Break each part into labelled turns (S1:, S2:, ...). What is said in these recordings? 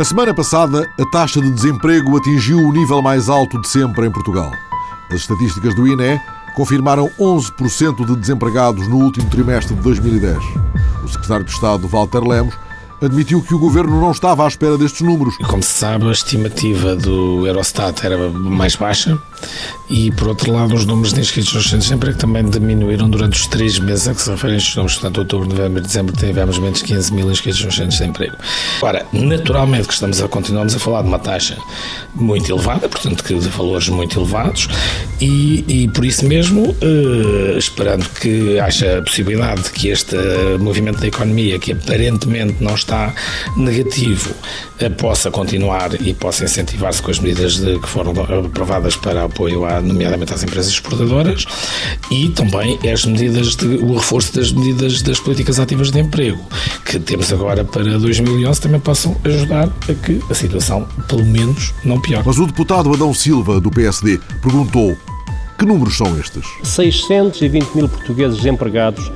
S1: A semana passada, a taxa de desemprego atingiu o nível mais alto de sempre em Portugal. As estatísticas do INE confirmaram 11% de desempregados no último trimestre de 2010. O secretário de Estado, Walter Lemos, admitiu que o governo não estava à espera destes números.
S2: Como se sabe, a estimativa do Eurostat era mais baixa e, por outro lado, os números de inscritos nos centros de emprego também diminuíram durante os três meses a que se referem estes números. Portanto, outubro, novembro e dezembro tivemos menos de 15 mil inscritos nos centros de emprego. Agora, naturalmente que estamos a continuamos a falar de uma taxa muito elevada, portanto, de valores muito elevados e, e por isso mesmo, eh, esperando que haja a possibilidade de que este movimento da economia, que aparentemente não está negativo, eh, possa continuar e possa incentivar-se com as medidas de, que foram aprovadas para apoio, a, nomeadamente às empresas exportadoras, e também as medidas de, o reforço das medidas das políticas ativas de emprego, que temos agora para 2011, também possam ajudar a que a situação, pelo menos, não piore.
S1: Mas o deputado Adão Silva, do PSD, perguntou que números são estes?
S3: 620 mil portugueses desempregados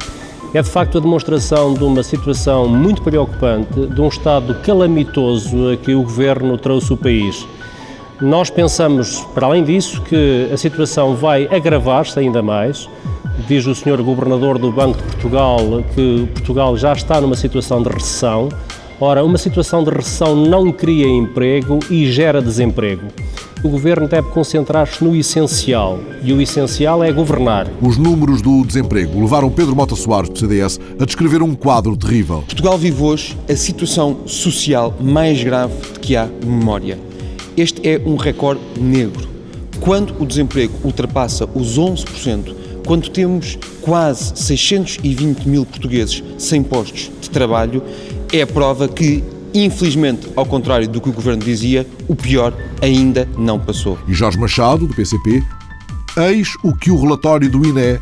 S3: é de facto a demonstração de uma situação muito preocupante, de um estado calamitoso a que o governo trouxe o país. Nós pensamos, para além disso, que a situação vai agravar-se ainda mais. Diz o Sr. Governador do Banco de Portugal que Portugal já está numa situação de recessão. Ora, uma situação de recessão não cria emprego e gera desemprego. O governo deve concentrar-se no essencial e o essencial é governar.
S1: Os números do desemprego levaram Pedro Mota Soares, do CDS, a descrever um quadro terrível.
S4: Portugal vive hoje a situação social mais grave de que há memória. Este é um recorde negro. Quando o desemprego ultrapassa os 11%, quando temos quase 620 mil portugueses sem postos de trabalho, é a prova que, infelizmente, ao contrário do que o governo dizia, o pior ainda não passou.
S1: E Jorge Machado, do PCP, eis o que o relatório do INE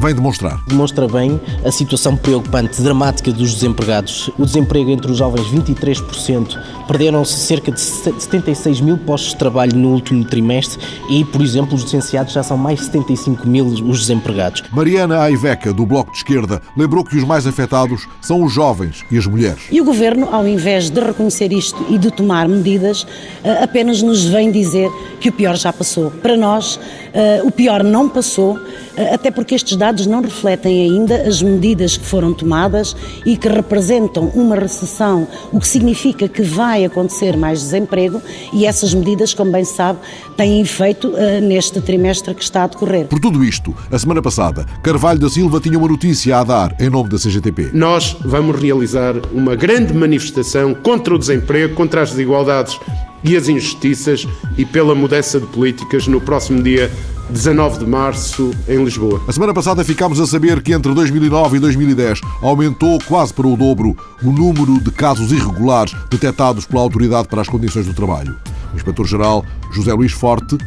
S1: vem demonstrar.
S5: Demonstra bem a situação preocupante, dramática dos desempregados. O desemprego entre os jovens, 23%, perderam-se cerca de 76 mil postos de trabalho no último trimestre e, por exemplo, os licenciados já são mais de 75 mil os desempregados.
S1: Mariana Aiveca, do Bloco de Esquerda, lembrou que os mais afetados são os jovens e as mulheres.
S6: E o Governo, ao invés de reconhecer isto e de tomar medidas, eh, apenas nos vem dizer que o pior já passou. Para nós, eh, o pior não passou, eh, até porque estes dados não refletem ainda as medidas que foram tomadas e que representam uma recessão, o que significa que vai acontecer mais desemprego e essas medidas, como bem sabe, têm efeito uh, neste trimestre que está a decorrer.
S1: Por tudo isto, a semana passada, Carvalho da Silva tinha uma notícia a dar em nome da CGTP.
S7: Nós vamos realizar uma grande manifestação contra o desemprego, contra as desigualdades e as injustiças e pela mudança de políticas no próximo dia 19 de março em Lisboa.
S1: A semana passada ficámos a saber que entre 2009 e 2010 aumentou quase para o dobro o número de casos irregulares detectados pela Autoridade para as Condições do Trabalho. O inspetor-geral José Luís Forte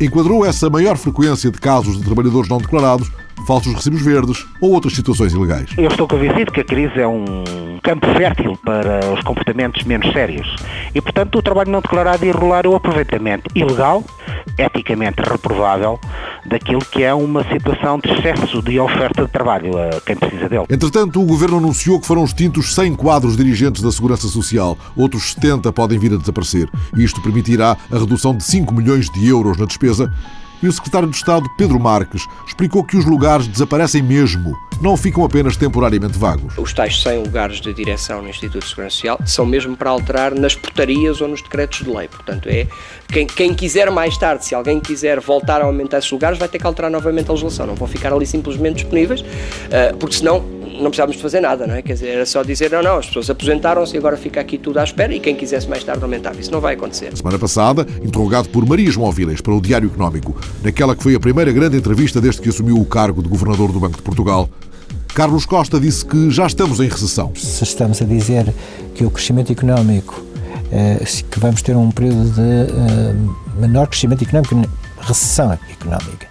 S1: enquadrou essa maior frequência de casos de trabalhadores não declarados falsos recibos verdes ou outras situações ilegais.
S8: Eu estou convencido que a crise é um campo fértil para os comportamentos menos sérios. E, portanto, o trabalho não declarado e irregular é o aproveitamento ilegal, eticamente reprovável, daquilo que é uma situação de excesso de oferta de trabalho a quem precisa dele.
S1: Entretanto, o Governo anunciou que foram extintos 100 quadros dirigentes da Segurança Social. Outros 70 podem vir a desaparecer. Isto permitirá a redução de 5 milhões de euros na despesa e o secretário de Estado, Pedro Marques, explicou que os lugares desaparecem mesmo, não ficam apenas temporariamente vagos.
S9: Os tais 100 lugares de direção no Instituto de Segurança Social são mesmo para alterar nas portarias ou nos decretos de lei. Portanto, é quem, quem quiser mais tarde, se alguém quiser voltar a aumentar esses lugares, vai ter que alterar novamente a legislação. Não vão ficar ali simplesmente disponíveis, eh, porque senão não precisávamos de fazer nada, não é? Quer dizer, era só dizer, não, não, as pessoas aposentaram-se e agora fica aqui tudo à espera e quem quisesse mais tarde aumentava. Isso não vai acontecer.
S1: Semana passada, interrogado por Maria João Vilas para o Diário Económico, naquela que foi a primeira grande entrevista desde que assumiu o cargo de Governador do Banco de Portugal, Carlos Costa disse que já estamos em recessão.
S10: Se estamos a dizer que o crescimento económico, eh, que vamos ter um período de eh, menor crescimento económico, recessão económica,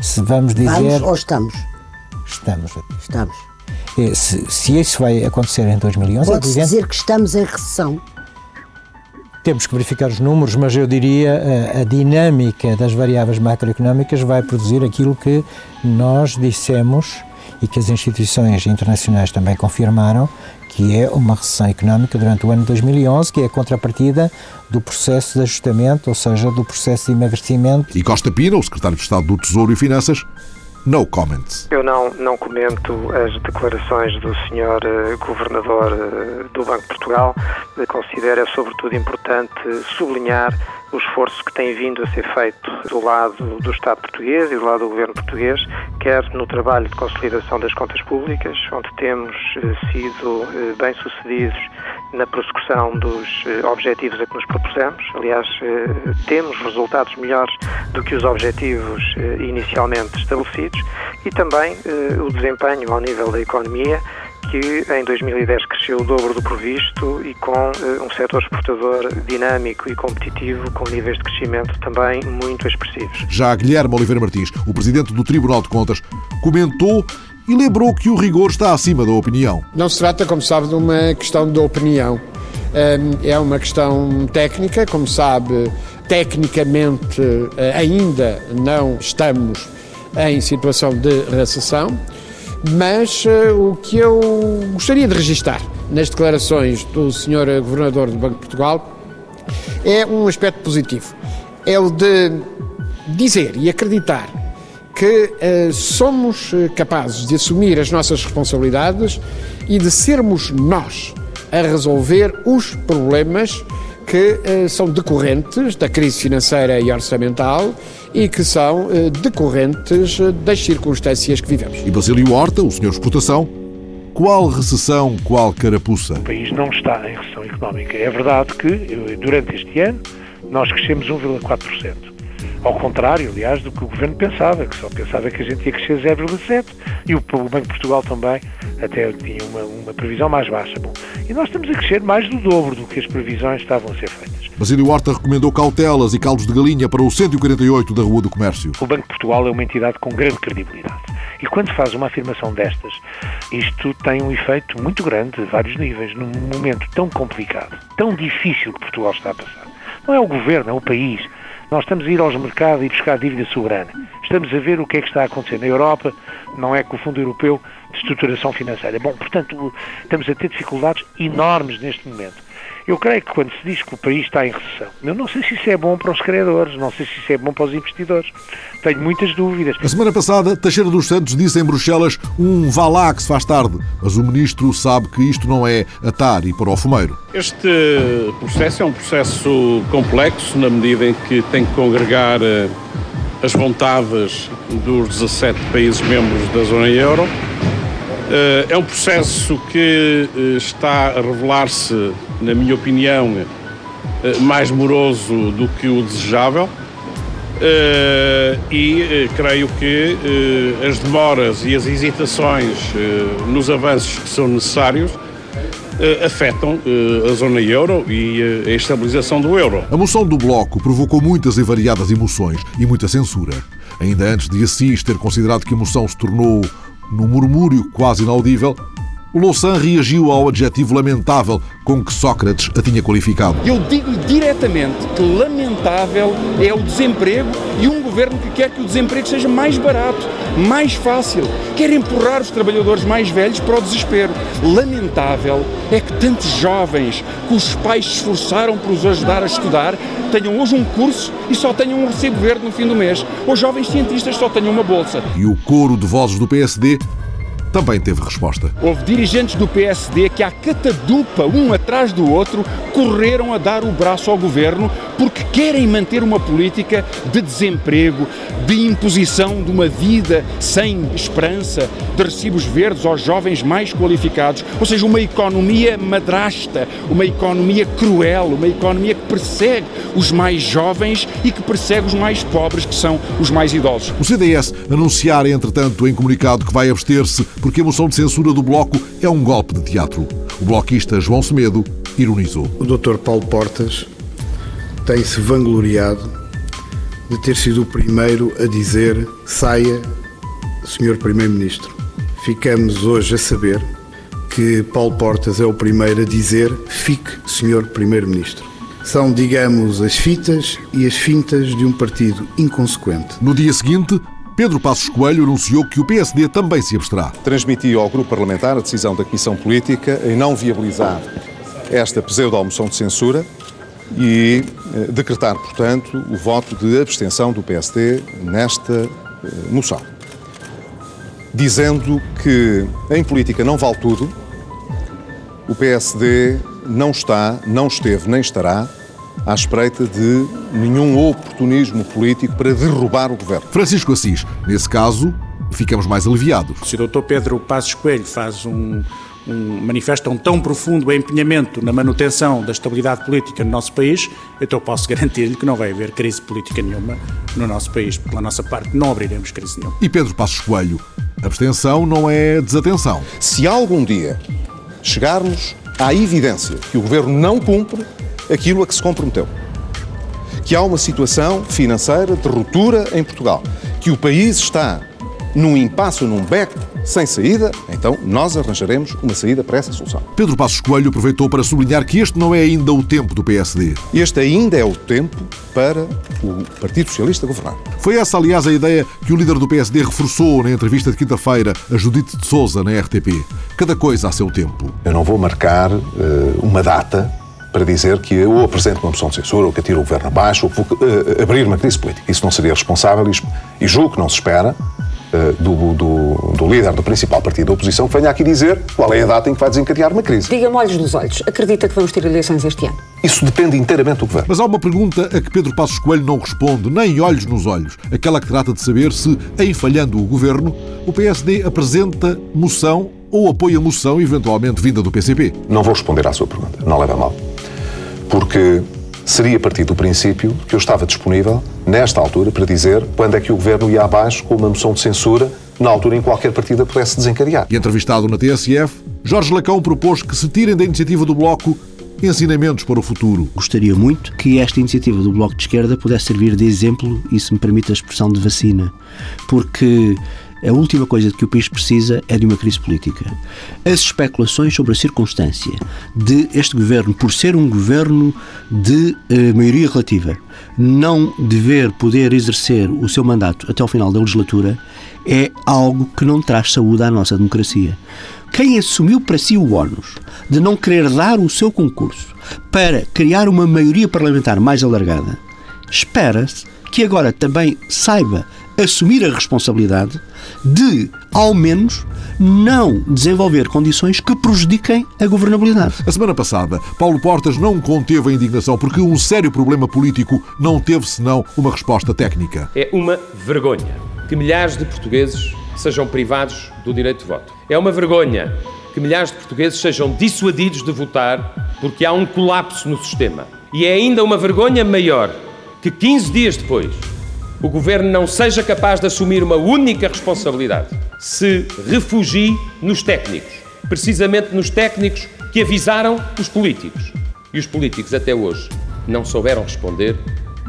S10: se vamos dizer...
S11: Vamos ou estamos?
S10: Estamos.
S11: Estamos.
S10: Eh, se, se isso vai acontecer em 2011...
S11: Pode-se é dizer que estamos em recessão.
S10: Temos que verificar os números, mas eu diria a, a dinâmica das variáveis macroeconómicas vai produzir aquilo que nós dissemos e que as instituições internacionais também confirmaram, que é uma recessão económica durante o ano 2011, que é a contrapartida do processo de ajustamento, ou seja, do processo de emagrecimento.
S1: E Costa Pina, o secretário de Estado do Tesouro e Finanças, no comments.
S12: Eu não, não comento as declarações do Sr. Eh, governador eh, do Banco de Portugal. Considero, é sobretudo, importante sublinhar o esforço que tem vindo a ser feito do lado do Estado português e do lado do governo português, quer no trabalho de consolidação das contas públicas, onde temos eh, sido eh, bem-sucedidos na prossecução dos eh, objetivos a que nos propusemos. Aliás, temos resultados melhores do que os objetivos inicialmente estabelecidos e também o desempenho ao nível da economia que em 2010 cresceu o dobro do previsto e com uh, um setor exportador dinâmico e competitivo, com níveis de crescimento também muito expressivos.
S1: Já Guilherme Oliveira Martins, o presidente do Tribunal de Contas, comentou e lembrou que o rigor está acima da opinião.
S13: Não se trata, como sabe, de uma questão de opinião. É uma questão técnica, como sabe, tecnicamente eh, ainda não estamos em situação de recessão. Mas uh, o que eu gostaria de registar nas declarações do Sr. Governador do Banco de Portugal é um aspecto positivo. É o de dizer e acreditar que uh, somos eh, capazes de assumir as nossas responsabilidades e de sermos nós a resolver os problemas que uh, são decorrentes da crise financeira e orçamental e que são uh, decorrentes uh, das circunstâncias que vivemos.
S1: E Basílio Horta, o senhor exportação, qual recessão, qual carapuça?
S14: O país não está em recessão económica. É verdade que durante este ano nós crescemos 1,4%. Ao contrário, aliás, do que o Governo pensava, que só pensava que a gente ia crescer 0,7% e o Banco de Portugal também até tinha uma, uma previsão mais baixa. Bom, e nós estamos a crescer mais do dobro do que as previsões estavam a ser feitas.
S1: Basílio Horta recomendou cautelas e caldos de galinha para o 148 da Rua do Comércio.
S14: O Banco de Portugal é uma entidade com grande credibilidade. E quando faz uma afirmação destas, isto tem um efeito muito grande, de vários níveis, num momento tão complicado, tão difícil que Portugal está a passar. Não é o governo, é o país. Nós estamos a ir aos mercados e buscar dívida soberana. Estamos a ver o que é que está a acontecer na Europa, não é com o Fundo Europeu de Estruturação Financeira. Bom, portanto, estamos a ter dificuldades enormes neste momento. Eu creio que quando se diz que o país está em recessão, eu não sei se isso é bom para os credores, não sei se isso é bom para os investidores. Tenho muitas dúvidas.
S1: A semana passada, Teixeira dos Santos disse em Bruxelas um vá lá que se faz tarde, mas o ministro sabe que isto não é atar e para o fumeiro.
S15: Este processo é um processo complexo na medida em que tem que congregar eh, as vontades dos 17 países membros da zona euro. Eh, é um processo que eh, está a revelar-se, na minha opinião, mais moroso do que o desejável. E creio que as demoras e as hesitações nos avanços que são necessários afetam a zona euro e a estabilização do euro.
S1: A moção do Bloco provocou muitas e variadas emoções e muita censura. Ainda antes de Assis ter considerado que a moção se tornou num murmúrio quase inaudível, Louçã reagiu ao adjetivo lamentável com que Sócrates a tinha qualificado.
S16: Eu digo diretamente que lamentável é o desemprego e um governo que quer que o desemprego seja mais barato, mais fácil, quer empurrar os trabalhadores mais velhos para o desespero. Lamentável é que tantos jovens que os pais se esforçaram por os ajudar a estudar tenham hoje um curso e só tenham um recebo verde no fim do mês, ou jovens cientistas só tenham uma bolsa.
S1: E o coro de vozes do PSD também teve resposta.
S16: Houve dirigentes do PSD que, à catadupa, um atrás do outro, correram a dar o braço ao governo porque querem manter uma política de desemprego, de imposição de uma vida sem esperança, de recibos verdes aos jovens mais qualificados, ou seja, uma economia madrasta, uma economia cruel, uma economia que persegue os mais jovens e que persegue os mais pobres, que são os mais idosos.
S1: O CDS anunciara, entretanto, em comunicado que vai abster-se porque a moção de censura do Bloco é um golpe de teatro. O bloquista João Semedo ironizou.
S17: O Dr. Paulo Portas tem-se vangloriado de ter sido o primeiro a dizer saia, Sr. Primeiro-Ministro. Ficamos hoje a saber que Paulo Portas é o primeiro a dizer fique, Sr. Primeiro-Ministro. São, digamos, as fitas e as fintas de um partido inconsequente.
S1: No dia seguinte, Pedro Passos Coelho anunciou que o PSD também se absterá.
S18: Transmiti ao grupo parlamentar a decisão da Comissão Política em não viabilizar esta pseudo-moção de censura e eh, decretar, portanto, o voto de abstenção do PSD nesta eh, moção. Dizendo que em política não vale tudo, o PSD não está, não esteve nem estará à espreita de nenhum oportunismo político para derrubar o governo.
S1: Francisco Assis, nesse caso, ficamos mais aliviados.
S19: Se o Dr. Pedro Passos Coelho faz um, um, manifesta um tão profundo empenhamento na manutenção da estabilidade política no nosso país, então posso garantir-lhe que não vai haver crise política nenhuma no nosso país. Pela nossa parte, não abriremos crise nenhuma.
S1: E Pedro Passos Coelho, abstenção não é desatenção.
S18: Se algum dia chegarmos à evidência que o governo não cumpre aquilo a que se comprometeu, que há uma situação financeira de ruptura em Portugal, que o país está num impasse, num beco sem saída, então nós arranjaremos uma saída para essa solução.
S1: Pedro Passos Coelho aproveitou para sublinhar que este não é ainda o tempo do PSD.
S18: Este ainda é o tempo para o Partido Socialista governar.
S1: Foi essa, aliás, a ideia que o líder do PSD reforçou na entrevista de quinta-feira a Judite de Souza na RTP. Cada coisa a seu tempo.
S18: Eu não vou marcar uh, uma data para dizer que eu apresento uma moção de censura, ou que atiro o governo abaixo, ou que vou uh, abrir uma crise política. Isso não seria responsável e julgo que não se espera uh, do, do, do, líder do principal partido da oposição que venha aqui dizer qual é a data em que vai desencadear uma crise.
S20: Diga-me olhos nos olhos, acredita que vamos ter eleições este ano?
S18: Isso depende inteiramente do governo.
S1: Mas há uma pergunta a que Pedro Passos Coelho não responde, nem olhos nos olhos. Aquela que trata de saber se, em falhando o governo, o PSD apresenta moção ou apoia moção eventualmente vinda do PCP.
S18: Não vou responder à sua pergunta, não leva a mal porque seria a partir do princípio que eu estava disponível, nesta altura, para dizer quando é que o governo ia abaixo com uma moção de censura, na altura em qualquer partida pudesse desencadear.
S1: E entrevistado na TSF, Jorge Lacão propôs que se tirem da iniciativa do Bloco ensinamentos para o futuro.
S21: Gostaria muito que esta iniciativa do Bloco de Esquerda pudesse servir de exemplo, e se me permite a expressão de vacina, porque a última coisa que o país precisa é de uma crise política. As especulações sobre a circunstância de este governo, por ser um governo de uh, maioria relativa, não dever poder exercer o seu mandato até ao final da legislatura, é algo que não traz saúde à nossa democracia. Quem assumiu para si o ónus de não querer dar o seu concurso para criar uma maioria parlamentar mais alargada, espera-se que agora também saiba assumir a responsabilidade de, ao menos, não desenvolver condições que prejudiquem a governabilidade.
S1: A semana passada, Paulo Portas não conteve a indignação porque um sério problema político não teve senão uma resposta técnica.
S22: É uma vergonha que milhares de portugueses sejam privados do direito de voto. É uma vergonha que milhares de portugueses sejam dissuadidos de votar porque há um colapso no sistema. E é ainda uma vergonha maior que 15 dias depois o governo não seja capaz de assumir uma única responsabilidade, se refugie nos técnicos, precisamente nos técnicos que avisaram os políticos. E os políticos até hoje não souberam responder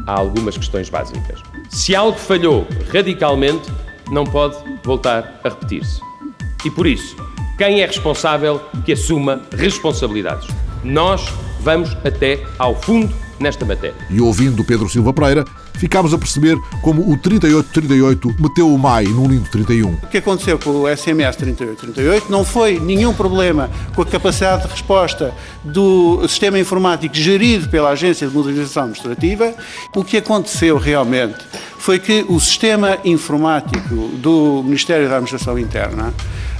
S22: a algumas questões básicas. Se algo falhou radicalmente, não pode voltar a repetir-se. E por isso, quem é responsável que assuma responsabilidades? Nós vamos até ao fundo nesta matéria.
S1: E ouvindo Pedro Silva Pereira, ficámos a perceber como o 3838 meteu o MAI num lindo 31.
S23: O que aconteceu com o SMS 3838 não foi nenhum problema com a capacidade de resposta do sistema informático gerido pela Agência de Modernização Administrativa. O que aconteceu realmente foi que o sistema informático do Ministério da Administração Interna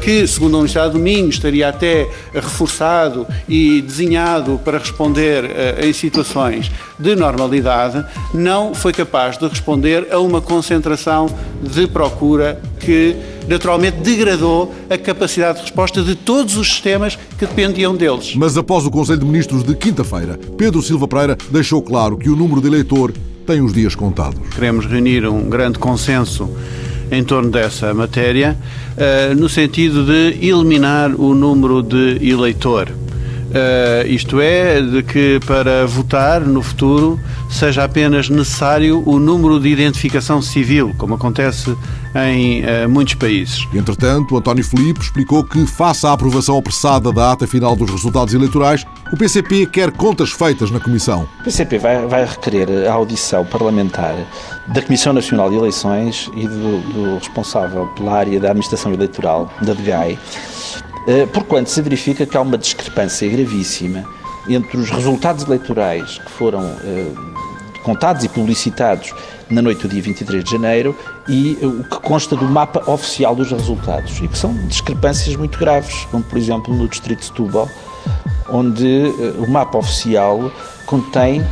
S23: que, segundo a Universidade do Minho, estaria até reforçado e desenhado para responder uh, em situações de normalidade, não foi capaz de responder a uma concentração de procura que naturalmente degradou a capacidade de resposta de todos os sistemas que dependiam deles.
S1: Mas após o Conselho de Ministros de quinta-feira, Pedro Silva Pereira deixou claro que o número de eleitor tem os dias contados.
S23: Queremos reunir um grande consenso em torno dessa matéria, uh, no sentido de eliminar o número de eleitor. Uh, isto é, de que para votar no futuro seja apenas necessário o número de identificação civil, como acontece em uh, muitos países.
S1: Entretanto, António Filipe explicou que, face à aprovação apressada da ata final dos resultados eleitorais, O PCP quer contas feitas na Comissão.
S24: O PCP vai, vai requerer a audição parlamentar da Comissão Nacional de Eleições e do, do responsável pela área da Administração Eleitoral, da DGAI, porquanto se verifica que há uma discrepância gravíssima entre os resultados eleitorais que foram eh, contados e publicitados na noite do dia 23 de janeiro e eh, o que consta do mapa oficial dos resultados e que são discrepâncias muito graves, como por exemplo no distrito de Setúbal, onde o mapa oficial contém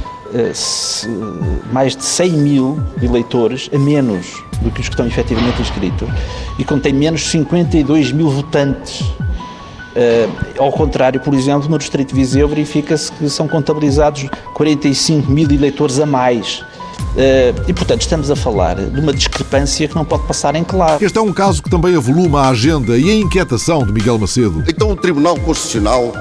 S24: mais de 100 mil eleitores a menos do que os que estão efetivamente inscritos e contém menos 52 mil votantes Uh, ao contrário, por exemplo, no Distrito de Viseu verifica-se que são contabilizados 45 mil eleitores a mais. Uh, e, portanto, estamos a falar de uma discrepância que não pode passar em claro.
S1: Este é um caso que também avoluma a agenda e a inquietação de Miguel Macedo.
S25: Então, o Tribunal Constitucional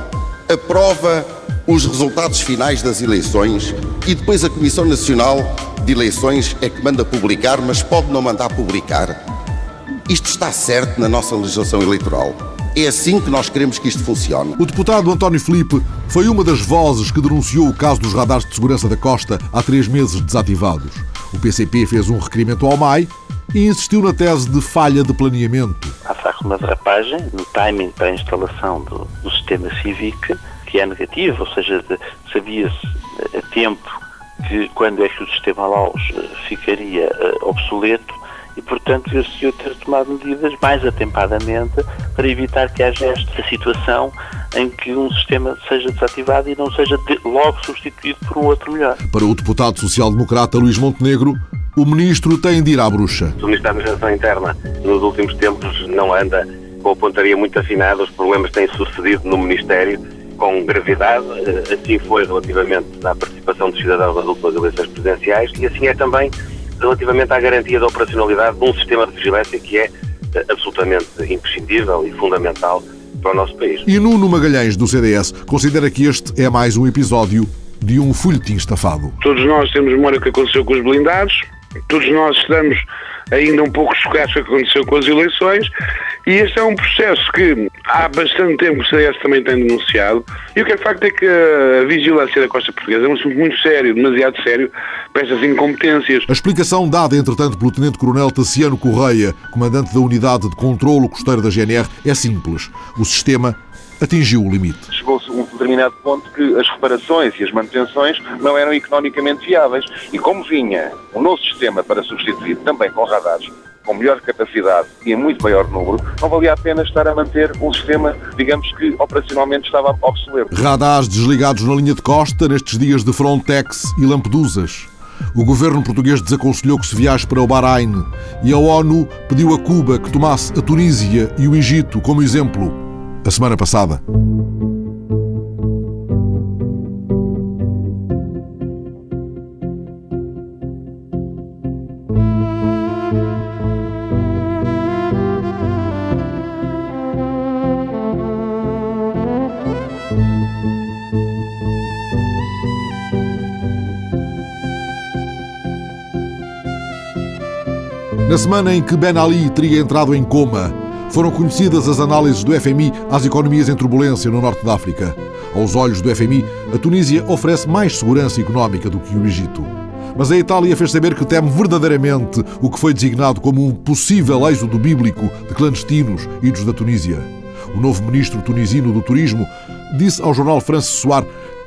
S25: aprova os resultados finais das eleições e depois a Comissão Nacional de Eleições é que manda publicar, mas pode não mandar publicar. Isto está certo na nossa legislação eleitoral. É assim que nós queremos que isto funcione.
S1: O deputado António Felipe foi uma das vozes que denunciou o caso dos radares de segurança da costa há três meses desativados. O PCP fez um requerimento ao MAI e insistiu na tese de falha de planeamento.
S26: Há de facto uma derrapagem no timing para a instalação do, do sistema Civic que é negativo, ou seja, sabia-se a tempo que quando é que o sistema LAUS eh, ficaria eh, obsoleto e, portanto, ver-se ter tomado medidas mais atempadamente para evitar que haja esta situação em que um sistema seja desativado e não seja logo substituído por um outro melhor.
S1: Para o deputado social-democrata Luís Montenegro, o ministro tem de ir à bruxa.
S27: O Ministro da Administração Interna, nos últimos tempos, não anda com a pontaria muito afinada, os problemas têm sucedido no Ministério com gravidade, assim foi relativamente à participação dos cidadãos nas últimas eleições presidenciais e assim é também relativamente à garantia da operacionalidade de um sistema de vigilância que é eh, absolutamente imprescindível e fundamental para o nosso país.
S1: E Nuno Magalhães, do CDS, considera que este é mais um episódio de um folhetim estafado.
S28: Todos nós temos memória do que aconteceu com os blindados, todos nós estamos ainda um pouco chocados com o que aconteceu com as eleições e este é um processo que há bastante tempo que o CDS também tem denunciado e o que é facto é que a vigilância da costa portuguesa é um assunto muito sério, demasiado sério para estas incompetências.
S1: A explicação dada, entretanto, pelo Tenente-Coronel Tassiano Correia, comandante da Unidade de Controlo Costeiro da GNR, é simples. O sistema atingiu o limite.
S29: Chegou-se a um determinado ponto que as reparações e as manutenções não eram economicamente viáveis. E como vinha um novo sistema para substituir também com radares, com melhor capacidade e em muito maior número, não valia a pena estar a manter um sistema, digamos que operacionalmente estava obsoleto.
S1: Radares desligados na linha de costa nestes dias de Frontex e Lampedusas. O governo português desaconselhou que se viaje para o Bahrein e a ONU pediu a Cuba que tomasse a Tunísia e o Egito como exemplo. A semana passada. Na semana em que Ben Ali teria entrado em coma, foram conhecidas as análises do FMI às economias em turbulência no norte da África. Aos olhos do FMI, a Tunísia oferece mais segurança económica do que o Egito. Mas a Itália fez saber que teme verdadeiramente o que foi designado como um possível êxodo bíblico de clandestinos idos da Tunísia. O novo ministro tunisino do Turismo disse ao jornal France Soir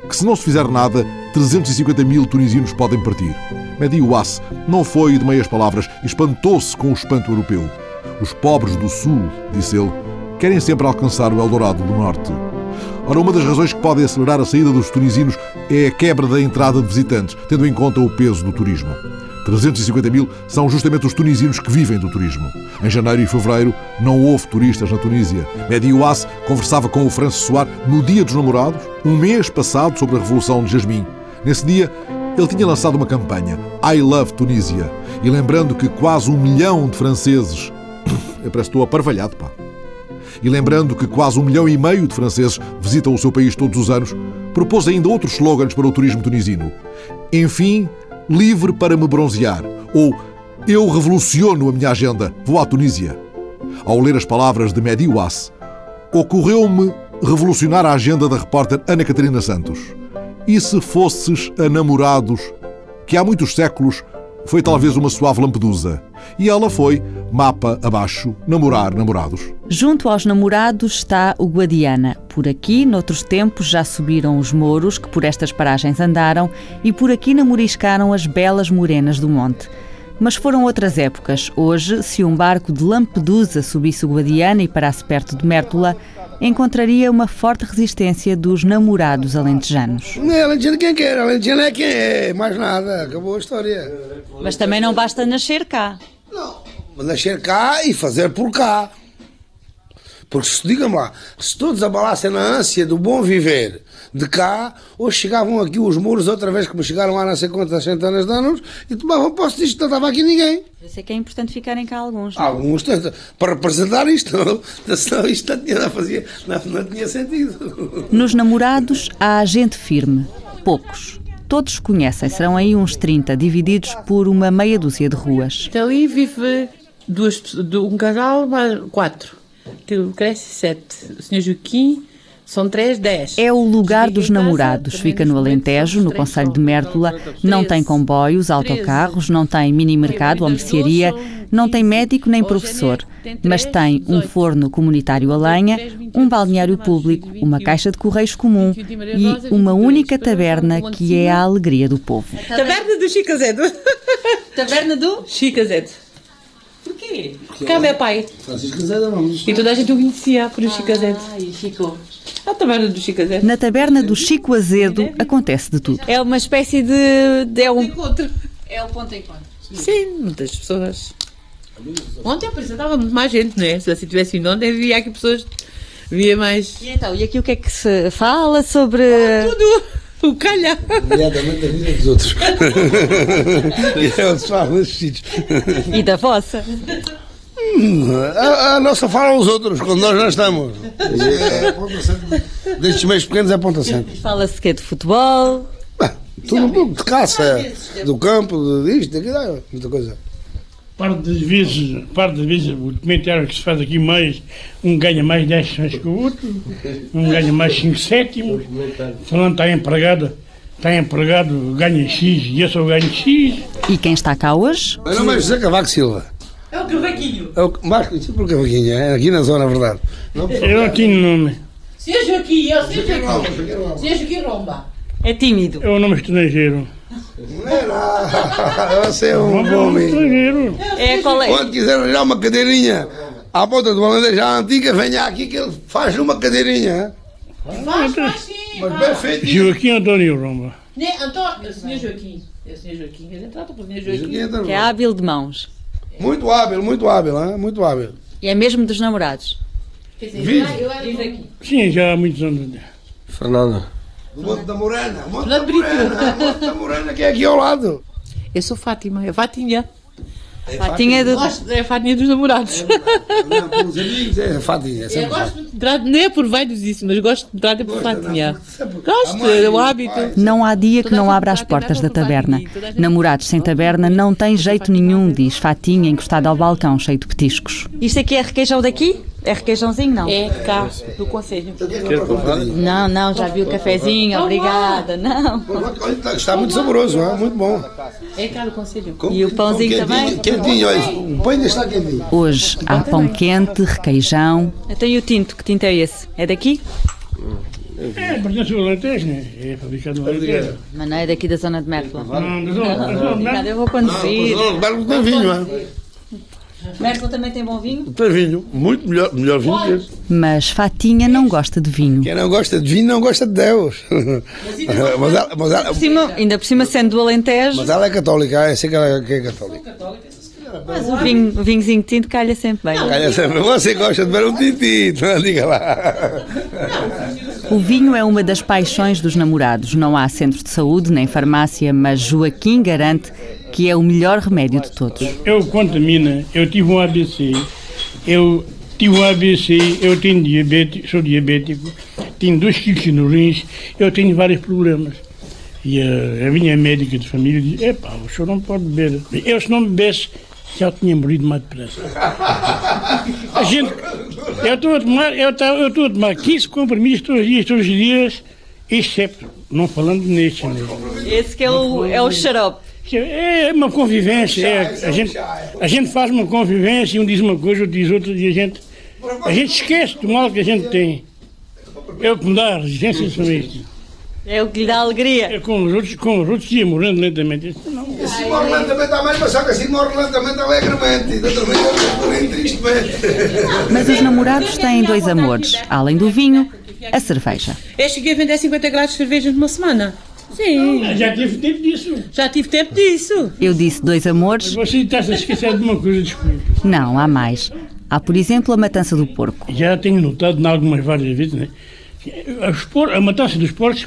S1: que se não se fizer nada, 350 mil tunisinos podem partir. Mehdi Ouass não foi de meias palavras espantou-se com o espanto europeu. Os pobres do Sul, disse ele, querem sempre alcançar o Eldorado do Norte. Ora, uma das razões que pode acelerar a saída dos tunisinos é a quebra da entrada de visitantes, tendo em conta o peso do turismo. 350 mil são justamente os tunisinos que vivem do turismo. Em janeiro e fevereiro não houve turistas na Tunísia. Mehdi Ouass conversava com o François no Dia dos Namorados, um mês passado sobre a Revolução de Jasmim. Nesse dia, ele tinha lançado uma campanha, I Love Tunísia, e lembrando que quase um milhão de franceses. Eu parece que estou aparvalhado, pá. E lembrando que quase um milhão e meio de franceses visitam o seu país todos os anos, propôs ainda outros slogans para o turismo tunisino. Enfim, livre para me bronzear. Ou eu revoluciono a minha agenda, vou à Tunísia. Ao ler as palavras de Mehdi Ouass, ocorreu-me revolucionar a agenda da repórter Ana Catarina Santos. E se fosses a namorados, que há muitos séculos foi talvez uma suave lampedusa. E ela foi, mapa abaixo, namorar namorados.
S30: Junto aos namorados está o Guadiana. Por aqui, noutros tempos, já subiram os mouros que por estas paragens andaram e por aqui namoriscaram as belas morenas do monte. Mas foram outras épocas. Hoje, se um barco de Lampedusa subisse o Guadiana e parasse perto de Mértola, encontraria uma forte resistência dos namorados alentejanos.
S31: Não é alentejano quem quer, alentejano é quem é, mais nada, acabou a história.
S30: Mas também não basta nascer cá.
S31: Não, nascer cá e fazer por cá. Porque se, digam lá, se todos abalassem na ânsia do bom viver de cá, hoje chegavam aqui os muros outra vez que me chegaram há não sei quantas centenas de anos e tomavam posse disto, não estava aqui ninguém.
S30: Eu sei que é importante ficarem cá alguns.
S31: Alguns, para representar isto, não, senão isto não tinha, não, fazia, não, não tinha sentido.
S30: Nos namorados há gente firme, poucos. Todos conhecem, serão aí uns 30, divididos por uma meia dúzia de ruas.
S32: Então ali vive duas, um casal, quatro. Cresce sete. O senhor Joaquim, são três, dez.
S30: É o lugar dos namorados. Fica no Alentejo, no Conselho de Mértola. Não tem comboios, autocarros, não tem mini-mercado ou mercearia, não tem médico nem professor. Mas tem um forno comunitário a lenha, um balneário público, uma caixa de correios comum e uma única taberna que é a alegria do povo.
S32: Taberna do Chico Azedo.
S30: Taberna do
S32: Chico Azedo.
S30: Porquê?
S32: Porque é meu pai.
S31: Francisco.
S32: E toda a gente o conhecia por o Chico Azedo.
S30: Ah, e ficou.
S32: A taberna do Chico Azedo.
S30: Na taberna do Chico Azedo acontece de tudo.
S32: É uma espécie de. de é um...
S30: encontro. É o ponto de encontro.
S32: Sim, muitas pessoas. Ontem apresentava muito mais gente, não é? Se assim tivesse vindo ontem, havia aqui pessoas. Via mais.
S30: E então, e aqui o que é que se fala sobre.
S32: Ah, tudo! O calhar!
S31: Nomeadamente a vida dos outros. e é onde se fala nesses sítios.
S30: E da vossa?
S31: Hum, a, a, nossa fala os outros, quando nós não estamos. É, sempre. Destes meios pequenos é ponta sempre.
S30: Fala-se que é de futebol.
S31: tudo um pouco de caça, do campo, disto, daquilo, muita coisa.
S33: Parte das vezes, parte das vezes, o documentário que se faz aqui mais, um ganha mais 10 sessões que o outro, um ganha mais 5 sétimos, falando está empregado, está empregado, ganha X e eu só ganho X.
S30: E quem está cá hoje?
S31: Meu nome é José Cavaco Silva.
S32: É o Cavaquinho.
S31: É o mais conhecido por Cavaquinho, é aqui na zona, verdade.
S33: Não, eu não tinha nome.
S32: Senhor Joaquim, é o Senhor Joaquim. Senhor Joaquim Romba.
S30: É tímido.
S33: É o nome estrangeiro.
S31: Não é nada. Você é um bom homem.
S30: É, qual é?
S31: Quando quiser arranjar uma cadeirinha à ponta do holandês já antiga, venha aqui que ele faz uma cadeirinha.
S32: Faz, faz sim.
S31: Mas bem feito.
S33: Joaquim António Roma.
S32: Né, Antônio, senhor Joaquim. É o senhor Joaquim. Ele trata por senhor Joaquim.
S30: Que é hábil de mãos.
S31: Muito hábil, muito hábil, hein? muito hábil.
S30: E é mesmo dos namorados.
S32: Vive aqui.
S33: Sim, já há muitos anos.
S31: Fernando. Do Monte da Morena. Monte da. Morena. Monte da Morena, que é aqui ao lado.
S32: Eu sou Fátima, é Fatinha.
S30: Fatinha é do...
S32: Gosto, é a Fatinha dos namorados.
S31: Não, com os amigos é Fatinha.
S32: Eu
S31: sempre
S32: gosto de nem é por vários disso, mas gosto de tratar por Fatinha. Gosto, é o hábito.
S30: Não há dia que não abra as portas da taberna. Namorados sem taberna não tem jeito nenhum, diz Fatinha, encostada ao balcão, cheio de petiscos. Isto aqui é requeijão daqui? É requeijãozinho, não?
S32: É cá, do Conselho.
S30: Não, não, já vi o cafezinho, obrigada. Não.
S31: Está muito saboroso, hein? muito bom.
S32: É cá do Conselho.
S30: E o pãozinho também?
S31: Quentinho, olha, o pão ainda está quentinho.
S30: Hoje há pão quente, requeijão. Então e o tinto? Que tinto é esse? É daqui?
S33: É, pertence ao Alentejo, né? É fabricado no Alentejo.
S30: Mas não é daqui da zona de Mértola.
S33: Não, da zona- da zona de
S30: Obrigada, eu vou conduzir.
S31: Não, Bergo tem vinho, hein?
S30: Mértola também tem bom vinho?
S31: Tem vinho, muito melhor, melhor vinho que esse.
S30: Mas Fatinha não gosta de vinho.
S31: Quem não gosta de vinho não gosta de Deus. Mas ela, mas ela,
S30: Por cima- ainda por cima sendo do Alentejo,
S31: mas ela é católica, eu sei que ela que é católica.
S30: Mas o, vinho, o vinhozinho tinto calha sempre bem.
S31: Calha sempre, você gosta de ver um tintito, diga lá.
S30: O vinho é uma das paixões dos namorados. Não há centro de saúde nem farmácia, mas Joaquim garante que é o melhor remédio de todos.
S33: Eu contamina, eu tive um ABC, eu tive um ABC, eu tenho diabetes, sou diabético, tenho 2 quilos no rins, eu tenho vários problemas. E a, a minha médica de família diz, epá, o senhor não pode beber. Eu se não bebesse, já tinha morrido mais depressa. A gente, eu estou a tomar, eu estou, eu estou a tomar 15 compromissos todos os dias, todos os dias, exceto, não falando neste, né?
S30: Esse que é o, é o xarope.
S33: É uma convivência, é, a, gente, a gente faz uma convivência, um diz uma coisa, outro diz outra, e a gente, a gente esquece do mal que a gente tem. É o que me dá resistência sobre isto.
S30: É o que lhe dá alegria.
S33: É com os outros, com os outros ia morrendo lentamente. Não.
S31: Assim morre lentamente também, mas só que assim morre lentamente alegremente. E tristemente.
S30: Mas os namorados têm dois amores. Além do vinho, a cerveja.
S32: Eu cheguei a vender 50 graus de cerveja numa semana. Sim.
S33: Já tive tempo disso.
S32: Já tive tempo disso.
S30: Eu disse dois amores.
S33: Você está-se a esquecer de uma coisa, desculpe.
S30: Não, há mais. Há, por exemplo, a matança do porco.
S33: Já tenho notado em algumas várias vezes, né? A matança dos porcos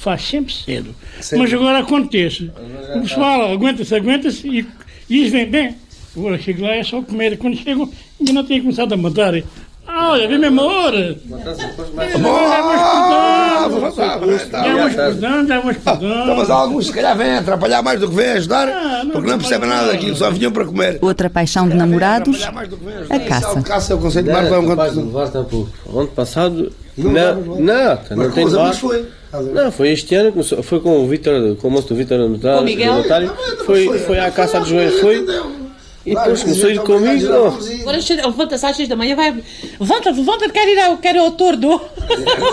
S33: faz sempre cedo. Sempre. Mas agora acontece. O pessoal aguenta-se, aguenta-se e, eles vêm bem. Agora chego lá é só comer. Quando chegam, ainda não têm começado a matar. Ah, olha, vem mesmo a hora. Já vamos já vamos perdão.
S31: Mas alguns se calhar vêm atrapalhar mais do que vêm ajudar, porque não percebem nada daquilo, só vinham para comer.
S30: Outra paixão de namorados, a caça.
S31: Caça, eu conselho de Marco, é
S34: um Ano passado, não, não, não tem foi. Não, foi este ano, foi com o Vitor, com o moço do Vitor Notário, foi, foi à caça de joelhos, foi. E depois começou a ir comigo.
S32: Agora levanta-se às 6 da manhã, vai. Levanta-te, levanta-te, quero ir ao, quero ao tordo.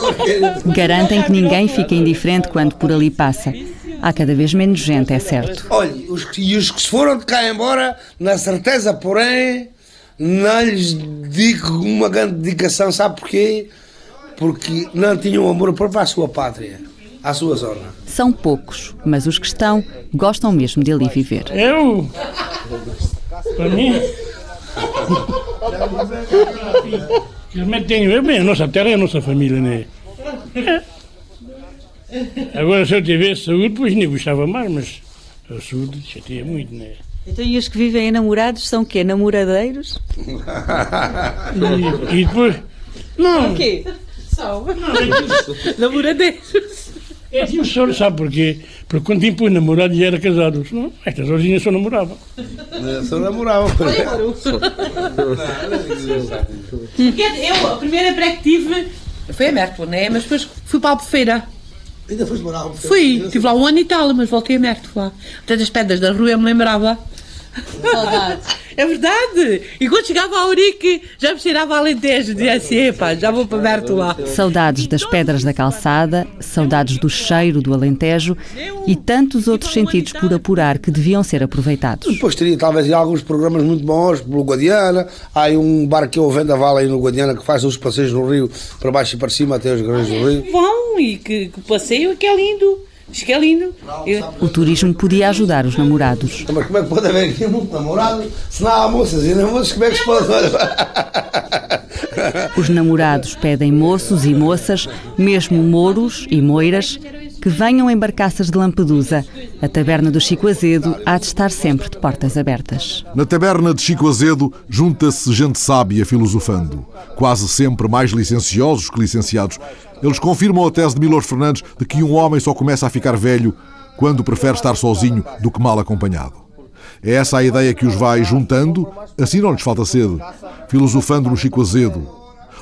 S30: Garantem que ninguém fica indiferente quando por ali passa. Há cada vez menos gente, é certo.
S31: Olha, os, e os que se foram de cá embora, na certeza, porém, não lhes digo uma grande dedicação, sabe porquê? Porque não tinham amor próprio à sua pátria, à sua zona.
S30: São poucos, mas os que estão gostam mesmo de ali viver.
S33: Eu? Para mim? Realmente tenho eu bem, a nossa terra é a nossa família, né? É. Agora, se eu tivesse saúde, pois nem gostava mais, mas a saúde chateia muito, né?
S30: Então, e os que vivem enamorados são o quê? Namoradeiros?
S33: e, e depois. Não!
S32: O quê? São. Namoradeiros.
S33: É assim o senhor sabe porquê? Porque quando vim para o namorado já era casado. Senão, estas horinhas só namoravam.
S31: Só namoravam.
S32: Eu, a primeira pré que tive foi a Mértola, né? Mas depois fui para a Albufeira.
S31: Ainda foste morar a Albufeira?
S32: Fui, estive lá um ano e tal, mas voltei a Mértola. Portanto, as pedras da rua eu me lembrava.
S30: Saudades.
S32: É verdade. E quando chegava ao Urique, já me cheirava a Alentejo. Dizia assim, pá, já vou para perto lá.
S30: Saudades das pedras da calçada, saudades do cheiro do Alentejo e tantos outros sentidos por apurar que deviam ser aproveitados.
S31: Depois teria talvez alguns programas muito bons pelo Guadiana. Há aí um bar que eu vendo a vala aí no Guadiana que faz os passeios no Rio para baixo e para cima até os grandes do Rio.
S32: Vão e que, que passeio que é lindo. É lindo.
S30: O turismo podia ajudar os namorados.
S31: Mas como é que pode haver aqui muito namorado se não há moças e não moças? Como é que se pode
S30: Os namorados pedem moços e moças, mesmo mouros e moiras, que venham em barcaças de Lampedusa. A taberna do Chico Azedo há de estar sempre de portas abertas.
S1: Na taberna de Chico Azedo junta-se gente sábia filosofando, quase sempre mais licenciosos que licenciados. Eles confirmam a tese de Milor Fernandes de que um homem só começa a ficar velho quando prefere estar sozinho do que mal acompanhado. É essa a ideia que os vai juntando, assim não lhes falta sede, filosofando no Chico Azedo.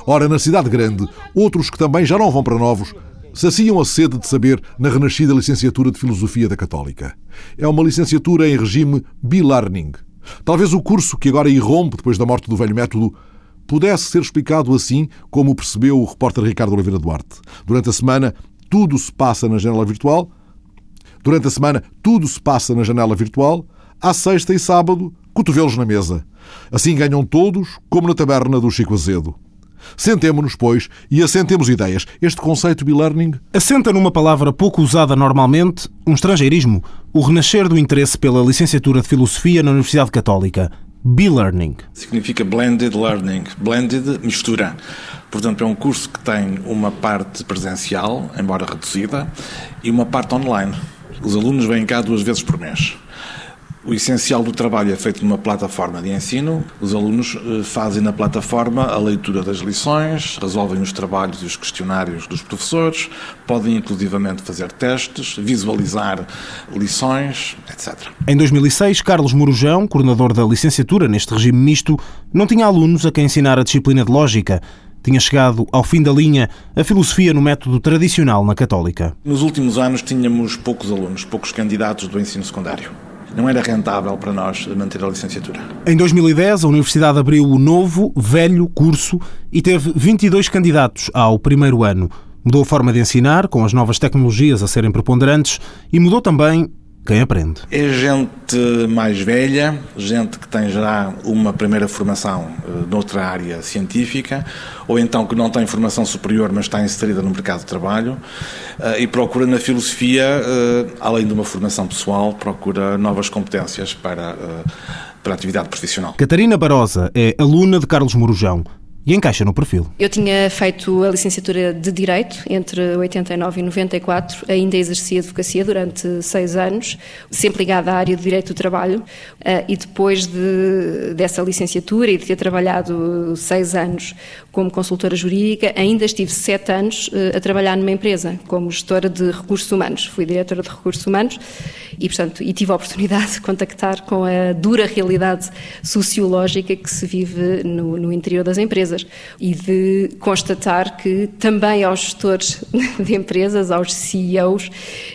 S1: Ora, na cidade grande, outros que também já não vão para novos saciam a sede de saber na renascida licenciatura de Filosofia da Católica. É uma licenciatura em regime B-Learning. Talvez o curso que agora irrompe depois da morte do velho método pudesse ser explicado assim como percebeu o repórter Ricardo Oliveira Duarte. Durante a semana, tudo se passa na janela virtual. Durante a semana, tudo se passa na janela virtual. À sexta e sábado, cotovelos na mesa. Assim ganham todos, como na taberna do Chico Azedo. Sentemo-nos, pois, e assentemos ideias. Este conceito B-Learning
S35: assenta numa palavra pouco usada normalmente, um estrangeirismo, o renascer do interesse pela licenciatura de Filosofia na Universidade Católica. B-Learning.
S36: Significa Blended Learning. Blended, mistura. Portanto, é um curso que tem uma parte presencial, embora reduzida, e uma parte online. Os alunos vêm cá duas vezes por mês. O essencial do trabalho é feito numa plataforma de ensino. Os alunos eh, fazem na plataforma a leitura das lições, resolvem os trabalhos e os questionários dos professores, podem inclusivamente fazer testes, visualizar lições, etc.
S35: Em 2006, Carlos Morujão, coordenador da licenciatura neste regime misto, não tinha alunos a quem ensinar a disciplina de lógica tinha chegado ao fim da linha a filosofia no método tradicional na Católica.
S36: Nos últimos anos tínhamos poucos alunos, poucos candidatos do ensino secundário. Não era rentável para nós manter a licenciatura.
S35: Em 2010, a Universidade abriu o novo, velho curso e teve 22 candidatos ao primeiro ano. Mudou a forma de ensinar, com as novas tecnologias a serem preponderantes, e mudou também quem aprende.
S36: É gente mais velha, gente que tem já uma primeira formação uh, noutra área científica, ou então que não tem formação superior, mas está inserida no mercado de trabalho, uh, e procura na filosofia, uh, além de uma formação pessoal, procura novas competências para, para a atividade profissional.
S35: Catarina Barosa é aluna de Carlos Morujão e encaixa no perfil.
S37: Eu tinha feito a licenciatura de Direito entre 89 e 94, ainda exerci advocacia durante seis anos, sempre ligada à área de Direito do Trabalho, eh, e depois de, dessa licenciatura e de ter trabalhado seis anos como consultora jurídica, ainda estive sete anos eh, a trabalhar numa empresa como gestora de recursos humanos. Fui diretora de recursos humanos e, portanto, e tive a oportunidade de contactar com a dura realidade sociológica que se vive no, no interior das empresas empresas e de constatar que também aos gestores de empresas, aos CEOs,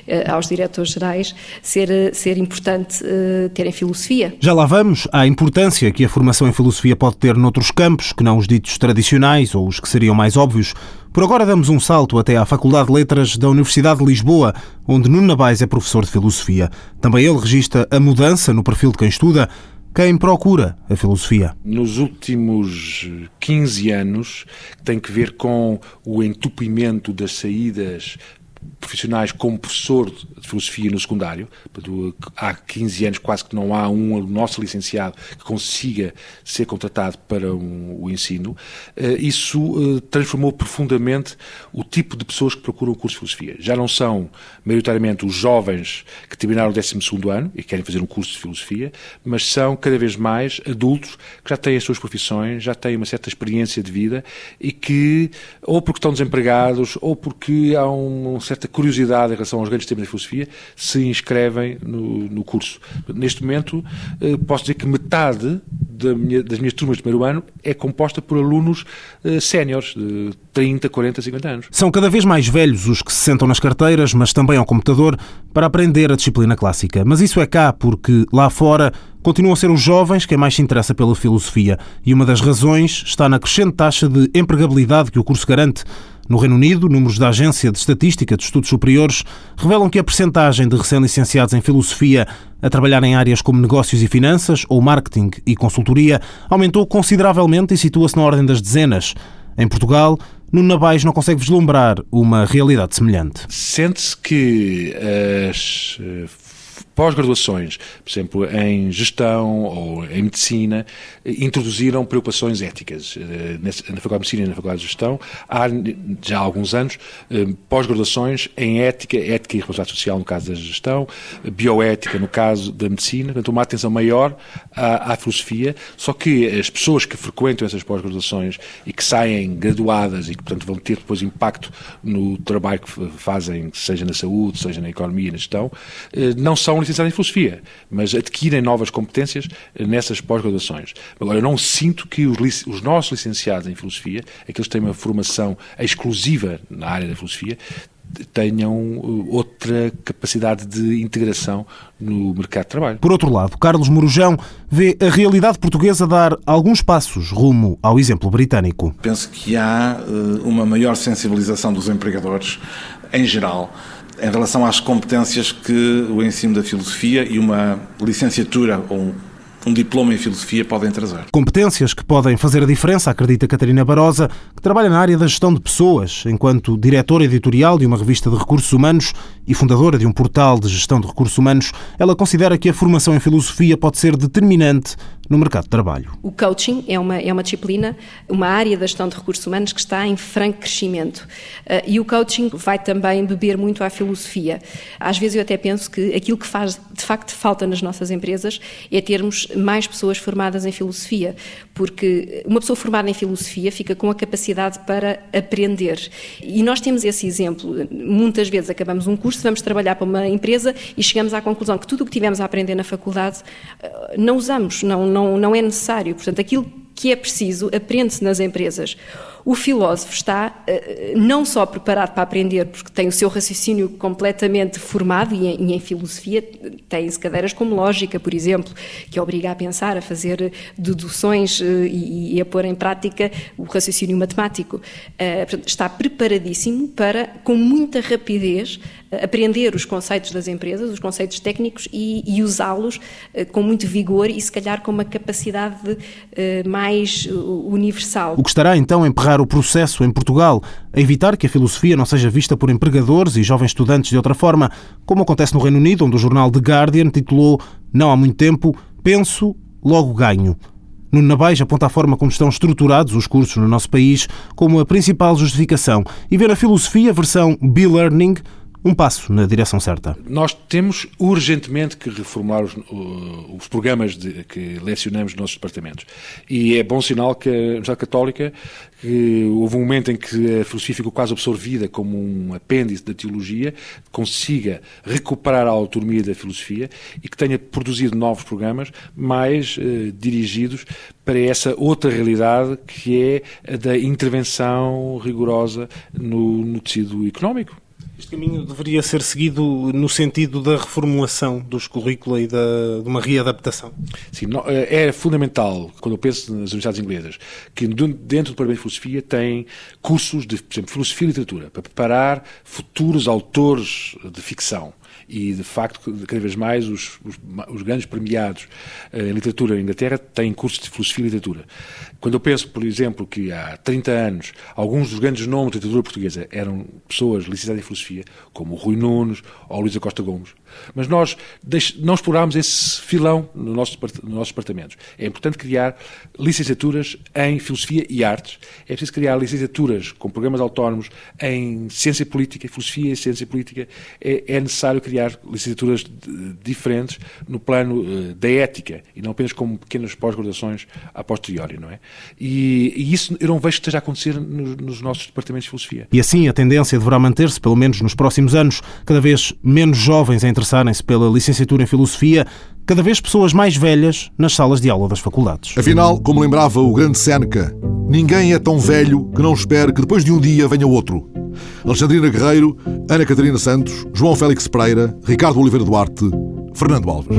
S37: eh, aos diretores gerais, ser, eh, ser importante eh, terem filosofia.
S35: Já lá vamos à importância que a formação em filosofia pode ter noutros campos, que não os ditos tradicionais ou os que seriam mais óbvios. Por agora damos um salto até à Faculdade de Letras da Universidade de Lisboa, onde Nuno Nabais é professor de filosofia. Também ele registra a mudança no perfil de quem estuda, quem procura a filosofia?
S38: Nos últimos 15 anos, tem que ver com o entupimento das saídas profissionais como professor de filosofia no secundário. Há 15 anos quase que não há um nosso licenciado que consiga ser contratado para um, o ensino. Eh, isso eh, transformou profundamente o tipo de pessoas que procuram o curso de filosofia. Já não são, maioritariamente, os jovens que terminaram o 12 ano e querem fazer um curso de filosofia, mas são cada vez mais adultos que já têm as suas profissões, já têm uma certa experiência de vida e que, ou porque estão desempregados, ou porque há um certa curiosidade em relação aos grandes temas de filosofia, se inscrevem no, no curso. Neste momento, eh, posso dizer que metade da minha, das minhas turmas de primeiro ano é composta por alunos eh, séniores, de 30, 40, 50 anos.
S35: São cada vez mais velhos os que se sentam nas carteiras, mas também ao computador, para aprender a disciplina clássica. Mas isso é cá porque, lá fora, continuam a ser os jovens quem mais se interessa pela filosofia. E uma das razões está na crescente taxa de empregabilidade que o curso garante. No Reino Unido, números da Agência de Estatística de Estudos Superiores revelam que a percentagem de recém-licenciados em filosofia a trabalhar em áreas como negócios e finanças ou marketing e consultoria aumentou consideravelmente e situa-se na ordem das dezenas. Em Portugal, Nuno Nabais não consegue vislumbrar uma realidade semelhante.
S38: Sente-se que as eh, pós-graduações, por exemplo, em gestão ou em medicina, introduziram preocupações éticas. Eh, na Faculdade de Medicina e na Faculdade de Gestão, há já há alguns anos eh, pós-graduações em ética, ética e responsabilidade social no caso da gestão, bioética no caso da medicina, portanto, uma atenção maior à, à filosofia, só que as pessoas que frequentam essas pós-graduações e que saem graduadas e que, portanto, vão ter depois impacto no trabalho que fazem, seja na saúde, seja na economia na gestão, eh, não são licenciados em filosofia, mas adquirem novas competências nessas pós-graduações. Agora, eu não sinto que os, os, nossos licenciados em filosofia, aqueles que têm uma formação exclusiva na área da filosofia, tenham uh, outra capacidade de integração no mercado de trabalho.
S35: Por outro lado, Carlos Morujão vê a realidade portuguesa dar alguns passos rumo ao exemplo britânico.
S36: Penso que há uh, uma maior sensibilização dos empregadores, em geral, em relação às competências que o ensino da filosofia e uma licenciatura ou um diploma em filosofia podem trazer.
S35: Competências que podem fazer a diferença, acredita Catarina Barosa, que trabalha na área da gestão de pessoas, enquanto diretora editorial de uma revista de recursos humanos e fundadora de um portal de gestão de recursos humanos, ela considera que a formação em filosofia pode ser determinante no mercado de trabalho.
S37: O coaching é uma, é uma disciplina, uma área da gestão de recursos humanos que está em franco crescimento. Uh, e o coaching vai também beber muito à filosofia. Às vezes eu até penso que aquilo que faz de facto falta nas nossas empresas é termos mais pessoas formadas em filosofia, porque uma pessoa formada em filosofia fica com a capacidade para aprender. E nós temos esse exemplo. Muitas vezes acabamos um curso, vamos trabalhar para uma empresa e chegamos à conclusão que tudo o que tivemos a aprender na faculdade uh, não usamos, não, não, não é necessário. Portanto, aquilo que é preciso aprende-se nas empresas. O filósofo está uh, não só preparado para aprender, porque tem o seu raciocínio completamente formado, e em, e em filosofia tem-se cadeiras como lógica, por exemplo, que obriga a pensar, a fazer deduções uh, e, e, a pôr em prática o raciocínio matemático. Está preparadíssimo para, com muita rapidez, aprender os conceitos das empresas, os conceitos técnicos e, e usá-los com muito vigor e, se calhar, com uma capacidade mais universal.
S35: O que estará então o processo em Portugal, a evitar que a filosofia não seja vista por empregadores e jovens estudantes de outra forma, como acontece no Reino Unido, onde o jornal The Guardian titulou Não há muito tempo, penso, logo ganho. Nuno Nabais aponta a forma como estão estruturados os cursos no nosso país como a principal justificação e vê na filosofia versão Be-Learning um passo na direção certa.
S38: Nós temos urgentemente que reformular os, os programas de, que lecionamos nos nossos departamentos. E é bom sinal que a Universidade Católica, que houve um momento em que a filosofia ficou quase absorvida como um apêndice da teologia, consiga recuperar a autonomia da filosofia e que tenha produzido novos programas mais eh, dirigidos para essa outra realidade que é a da intervenção rigorosa no, no tecido económico.
S35: Este caminho deveria ser seguido no sentido da reformulação dos currícula e da, de uma readaptação?
S38: Sim, é, é fundamental, quando eu penso nas universidades inglesas, que dentro do Departamento de Filosofia tem cursos de, por exemplo, Filosofia e Literatura, para preparar futuros autores de ficção e, de facto, cada vez mais os, os, os grandes premiados eh, em literatura na Inglaterra têm cursos de filosofia e literatura. Quando eu penso, por exemplo, que há 30 anos alguns dos grandes nomes da literatura portuguesa eram pessoas licenciadas em filosofia, como o Rui Nunes ou Luísa Costa Gomes, mas nós não explorámos esse filão no nosso, nos nossos departamentos. É importante criar licenciaturas em filosofia e artes, é preciso criar licenciaturas com programas autónomos em ciência política, filosofia e ciência política, é, é necessário criar criar licenciaturas diferentes no plano uh, da ética e não apenas como pequenas pós-graduações a posteriori, não é? E, e, isso eu não vejo que esteja a acontecer nos, nos nossos departamentos de filosofia.
S35: E assim a tendência deverá manter-se, pelo menos nos próximos anos, cada vez menos jovens a interessarem-se pela licenciatura em filosofia, cada vez pessoas mais velhas nas salas de aula das faculdades.
S1: Afinal, como lembrava o grande Seneca, ninguém é tão velho que não espere que depois de um dia venha outro. Alexandrina Guerreiro, Ana Catarina Santos, João Félix Pereira, Ricardo Oliveira Duarte, Fernando Alves.